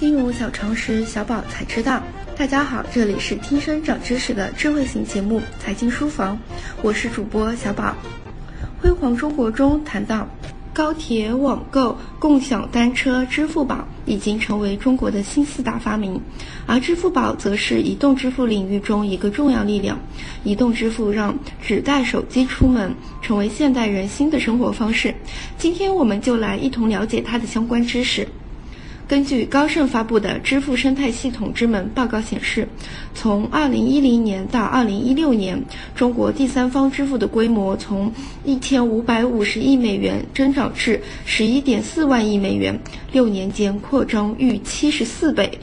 金融小常识，小宝才知道。大家好，这里是听声长知识的智慧型节目《财经书房》，我是主播小宝。辉煌中国中谈到，高铁、网购、共享单车、支付宝已经成为中国的新四大发明，而支付宝则是移动支付领域中一个重要力量。移动支付让只带手机出门成为现代人新的生活方式。今天我们就来一同了解它的相关知识。根据高盛发布的《支付生态系统之门》报告显示，从2010年到2016年，中国第三方支付的规模从1550亿美元增长至11.4万亿美元，六年间扩张逾74倍。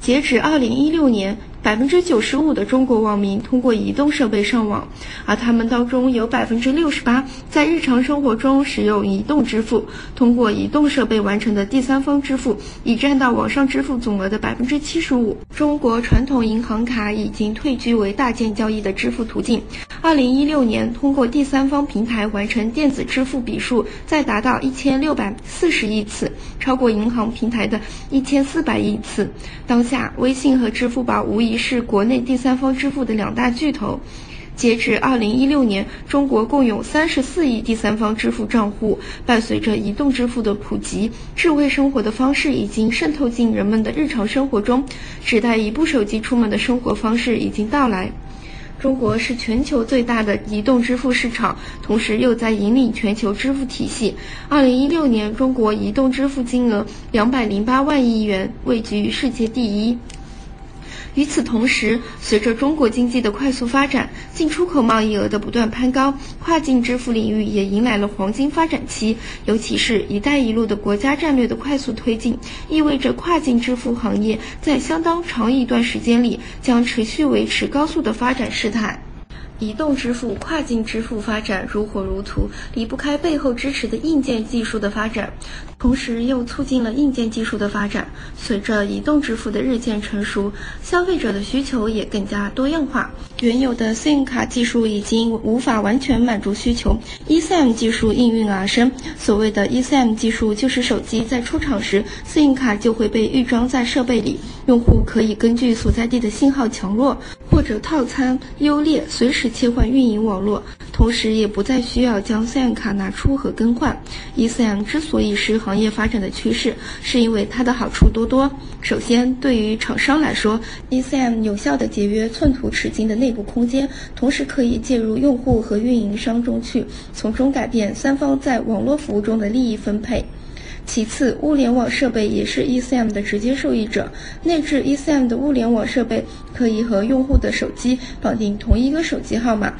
截止2016年。百分之九十五的中国网民通过移动设备上网，而他们当中有百分之六十八在日常生活中使用移动支付。通过移动设备完成的第三方支付已占到网上支付总额的百分之七十五。中国传统银行卡已经退居为大件交易的支付途径。二零一六年，通过第三方平台完成电子支付笔数再达到一千六百四十亿次，超过银行平台的一千四百亿次。当下，微信和支付宝无疑。是国内第三方支付的两大巨头。截至二零一六年，中国共有三十四亿第三方支付账户。伴随着移动支付的普及，智慧生活的方式已经渗透进人们的日常生活中，只带一部手机出门的生活方式已经到来。中国是全球最大的移动支付市场，同时又在引领全球支付体系。二零一六年，中国移动支付金额两百零八万亿元，位居世界第一。与此同时，随着中国经济的快速发展，进出口贸易额的不断攀高，跨境支付领域也迎来了黄金发展期。尤其是一带一路的国家战略的快速推进，意味着跨境支付行业在相当长一段时间里将持续维持高速的发展势态。移动支付、跨境支付发展如火如荼，离不开背后支持的硬件技术的发展，同时又促进了硬件技术的发展。随着移动支付的日渐成熟，消费者的需求也更加多样化。原有的 SIM 卡技术已经无法完全满足需求，eSIM 技术应运而生。所谓的 eSIM 技术，就是手机在出厂时，SIM 卡就会被预装在设备里，用户可以根据所在地的信号强弱或者套餐优劣，随时。切换运营网络，同时也不再需要将 SIM 卡拿出和更换。eSIM 之所以是行业发展的趋势，是因为它的好处多多。首先，对于厂商来说，eSIM 有效的节约寸土尺金的内内部空间，同时可以介入用户和运营商中去，从中改变三方在网络服务中的利益分配。其次，物联网设备也是 esm 的直接受益者。内置 esm 的物联网设备可以和用户的手机绑定同一个手机号码，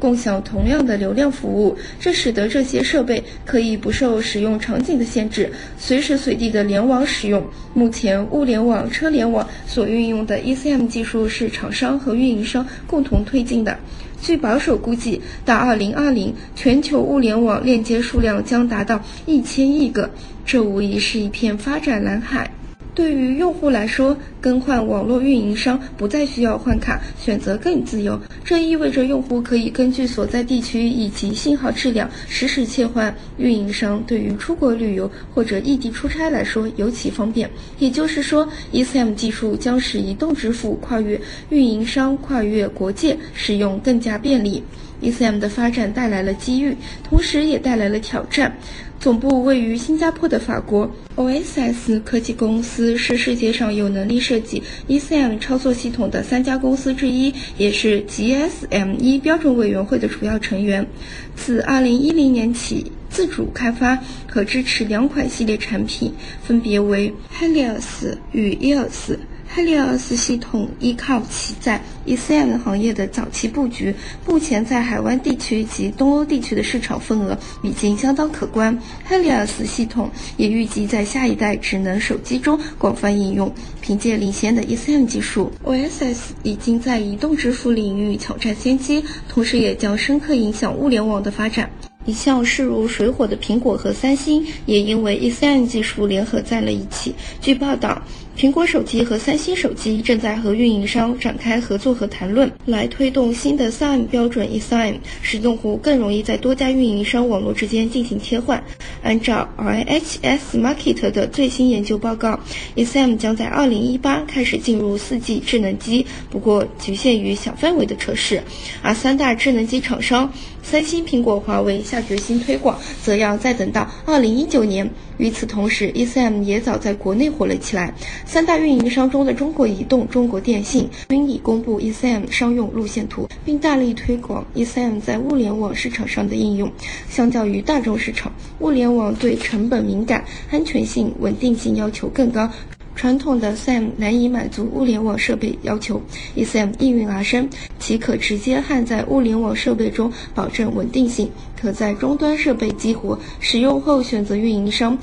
共享同样的流量服务。这使得这些设备可以不受使用场景的限制，随时随地的联网使用。目前，物联网、车联网所运用的 ECM 技术是厂商和运营商共同推进的。据保守估计，到2020，全球物联网链接数量将达到一千亿个，这无疑是一片发展蓝海。对于用户来说，更换网络运营商不再需要换卡，选择更自由。这意味着用户可以根据所在地区以及信号质量实时切换运营商。对于出国旅游或者异地出差来说，尤其方便。也就是说，eSIM 技术将使移动支付跨越运营商、跨越国界使用更加便利。eSIM 的发展带来了机遇，同时也带来了挑战。总部位于新加坡的法国 OSS 科技公司是世界上有能力设计 eSIM 操作系统的三家公司之一，也是 GSM 标准委员会的主要成员。自2010年起，自主开发和支持两款系列产品，分别为 Helios 与 EOS。Helios 系统依靠其在 eSIM 行业的早期布局，目前在海湾地区及东欧地区的市场份额已经相当可观。Helios 系统也预计在下一代智能手机中广泛应用。凭借领先的 eSIM 技术，OSS 已经在移动支付领域抢占先机，同时也将深刻影响物联网的发展。一向势如水火的苹果和三星，也因为 eSIM 技术联合在了一起。据报道，苹果手机和三星手机正在和运营商展开合作和谈论，来推动新的 SIM 标准 eSIM，使用户更容易在多家运营商网络之间进行切换。按照 IHS Market 的最新研究报告，eSIM 将在2018开始进入 4G 智能机，不过局限于小范围的测试。而三大智能机厂商三星、苹果、华为下决心推广，则要再等到2019年。与此同时，eSIM 也早在国内火了起来。三大运营商中的中国移动、中国电信均已公布 eSIM 商用路线图，并大力推广 eSIM 在物联网市场上的应用。相较于大众市场，物联网对成本敏感、安全性、稳定性要求更高。传统的 SIM 难以满足物联网设备要求，eSIM 应运而生，其可直接焊在物联网设备中，保证稳定性，可在终端设备激活，使用后选择运营商，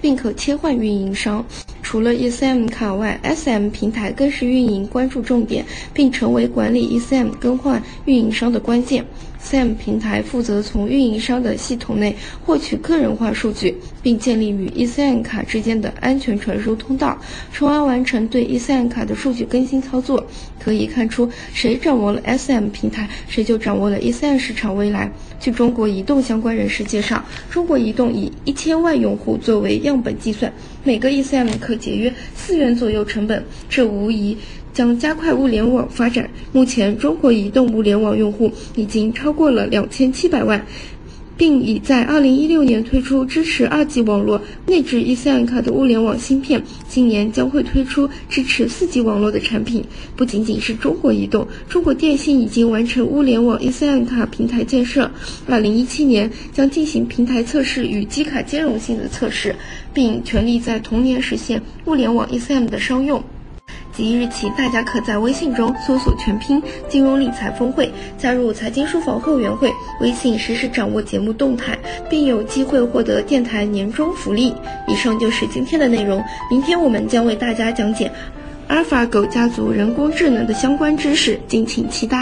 并可切换运营商。除了 ESM 卡外，SM 平台更是运营关注重点，并成为管理 ESM 更换运营商的关键。SM 平台负责从运营商的系统内获取个人化数据，并建立与 ESM 卡之间的安全传输通道，从而完成对 ESM 卡的数据更新操作。可以看出，谁掌握了 SM 平台，谁就掌握了 ESM 市场未来。据中国移动相关人士介绍，中国移动以一千万用户作为样本计算，每个 eSIM 可节约四元左右成本，这无疑。将加快物联网发展。目前，中国移动物联网用户已经超过了两千七百万，并已在二零一六年推出支持二 G 网络内置 eSIM 卡的物联网芯片。今年将会推出支持四 G 网络的产品。不仅仅是中国移动，中国电信已经完成物联网 eSIM 卡平台建设。二零一七年将进行平台测试与机卡兼容性的测试，并全力在同年实现物联网 eSIM 的商用。即日起，大家可在微信中搜索全拼“金融理财峰会”，加入财经书房会员会，微信实时掌握节目动态，并有机会获得电台年终福利。以上就是今天的内容，明天我们将为大家讲解阿尔法狗家族人工智能的相关知识，敬请期待。